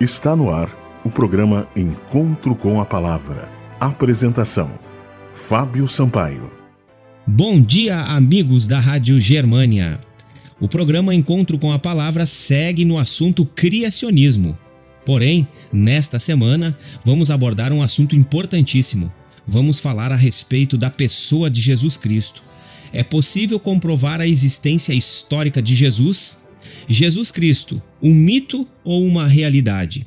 Está no ar o programa Encontro com a Palavra. Apresentação: Fábio Sampaio. Bom dia, amigos da Rádio Germânia. O programa Encontro com a Palavra segue no assunto criacionismo. Porém, nesta semana, vamos abordar um assunto importantíssimo. Vamos falar a respeito da pessoa de Jesus Cristo. É possível comprovar a existência histórica de Jesus? Jesus Cristo, um mito ou uma realidade?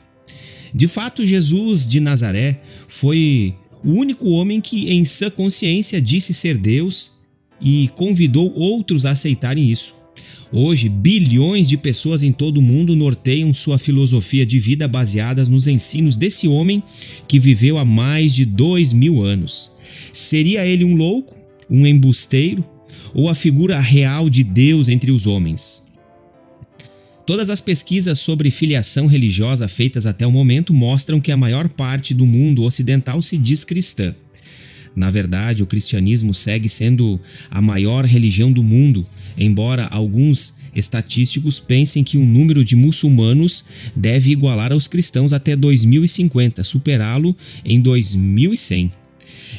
De fato, Jesus de Nazaré foi o único homem que, em sã consciência, disse ser Deus e convidou outros a aceitarem isso. Hoje, bilhões de pessoas em todo o mundo norteiam sua filosofia de vida baseadas nos ensinos desse homem que viveu há mais de dois mil anos. Seria ele um louco, um embusteiro ou a figura real de Deus entre os homens? Todas as pesquisas sobre filiação religiosa feitas até o momento mostram que a maior parte do mundo ocidental se diz cristã. Na verdade, o cristianismo segue sendo a maior religião do mundo, embora alguns estatísticos pensem que o número de muçulmanos deve igualar aos cristãos até 2050, superá-lo em 2100.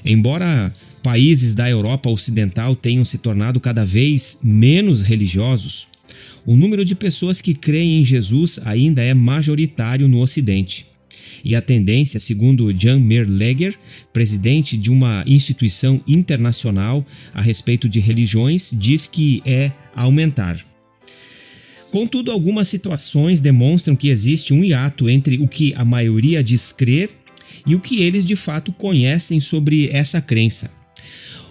Embora países da Europa Ocidental tenham se tornado cada vez menos religiosos, o número de pessoas que creem em Jesus ainda é majoritário no Ocidente. E a tendência, segundo Jan Merleger, presidente de uma instituição internacional a respeito de religiões, diz que é aumentar. Contudo, algumas situações demonstram que existe um hiato entre o que a maioria diz crer e o que eles de fato conhecem sobre essa crença.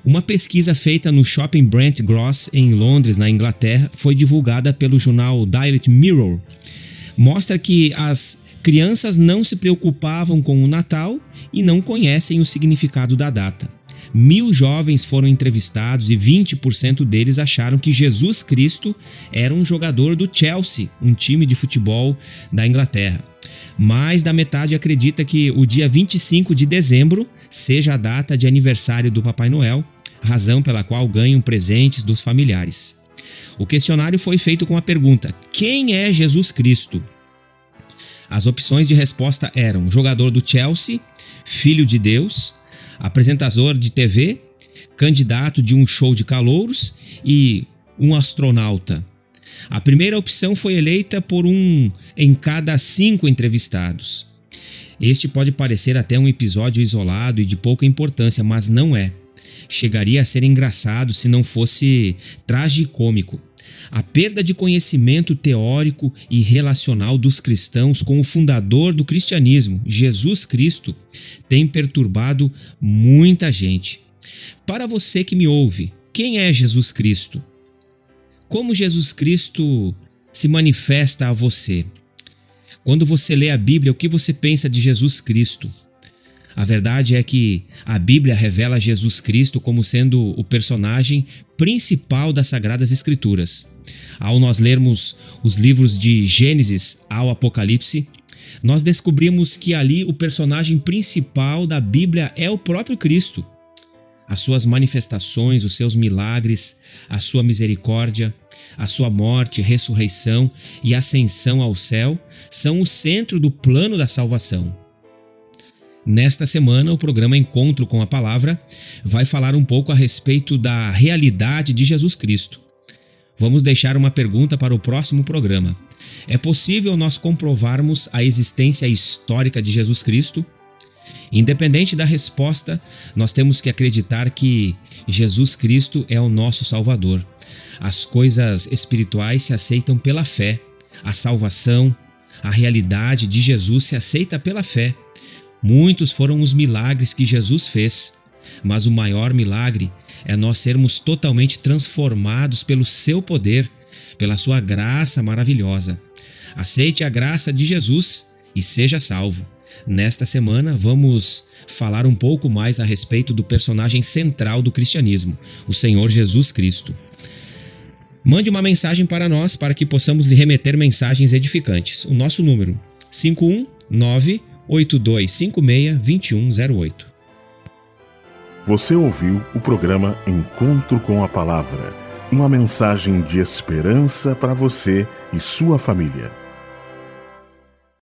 Uma pesquisa feita no Shopping Brent Gross, em Londres, na Inglaterra, foi divulgada pelo jornal Daily Mirror. Mostra que as crianças não se preocupavam com o Natal e não conhecem o significado da data. Mil jovens foram entrevistados e 20% deles acharam que Jesus Cristo era um jogador do Chelsea, um time de futebol da Inglaterra. Mais da metade acredita que o dia 25 de dezembro seja a data de aniversário do Papai Noel razão pela qual ganham presentes dos familiares. O questionário foi feito com a pergunta: Quem é Jesus Cristo? As opções de resposta eram jogador do Chelsea, filho de Deus, apresentador de TV, candidato de um show de calouros e um astronauta. A primeira opção foi eleita por um em cada cinco entrevistados. Este pode parecer até um episódio isolado e de pouca importância, mas não é chegaria a ser engraçado se não fosse tragicômico. A perda de conhecimento teórico e relacional dos cristãos com o fundador do cristianismo, Jesus Cristo, tem perturbado muita gente. Para você que me ouve, quem é Jesus Cristo? Como Jesus Cristo se manifesta a você? Quando você lê a Bíblia, o que você pensa de Jesus Cristo? A verdade é que a Bíblia revela Jesus Cristo como sendo o personagem principal das Sagradas Escrituras. Ao nós lermos os livros de Gênesis ao Apocalipse, nós descobrimos que ali o personagem principal da Bíblia é o próprio Cristo. As suas manifestações, os seus milagres, a sua misericórdia, a sua morte, ressurreição e ascensão ao céu são o centro do plano da salvação. Nesta semana, o programa Encontro com a Palavra vai falar um pouco a respeito da realidade de Jesus Cristo. Vamos deixar uma pergunta para o próximo programa. É possível nós comprovarmos a existência histórica de Jesus Cristo? Independente da resposta, nós temos que acreditar que Jesus Cristo é o nosso Salvador. As coisas espirituais se aceitam pela fé. A salvação, a realidade de Jesus se aceita pela fé. Muitos foram os milagres que Jesus fez, mas o maior milagre é nós sermos totalmente transformados pelo seu poder, pela sua graça maravilhosa. Aceite a graça de Jesus e seja salvo. Nesta semana vamos falar um pouco mais a respeito do personagem central do cristianismo, o Senhor Jesus Cristo. Mande uma mensagem para nós para que possamos lhe remeter mensagens edificantes. O nosso número 519 8256-2108. Você ouviu o programa Encontro com a Palavra uma mensagem de esperança para você e sua família.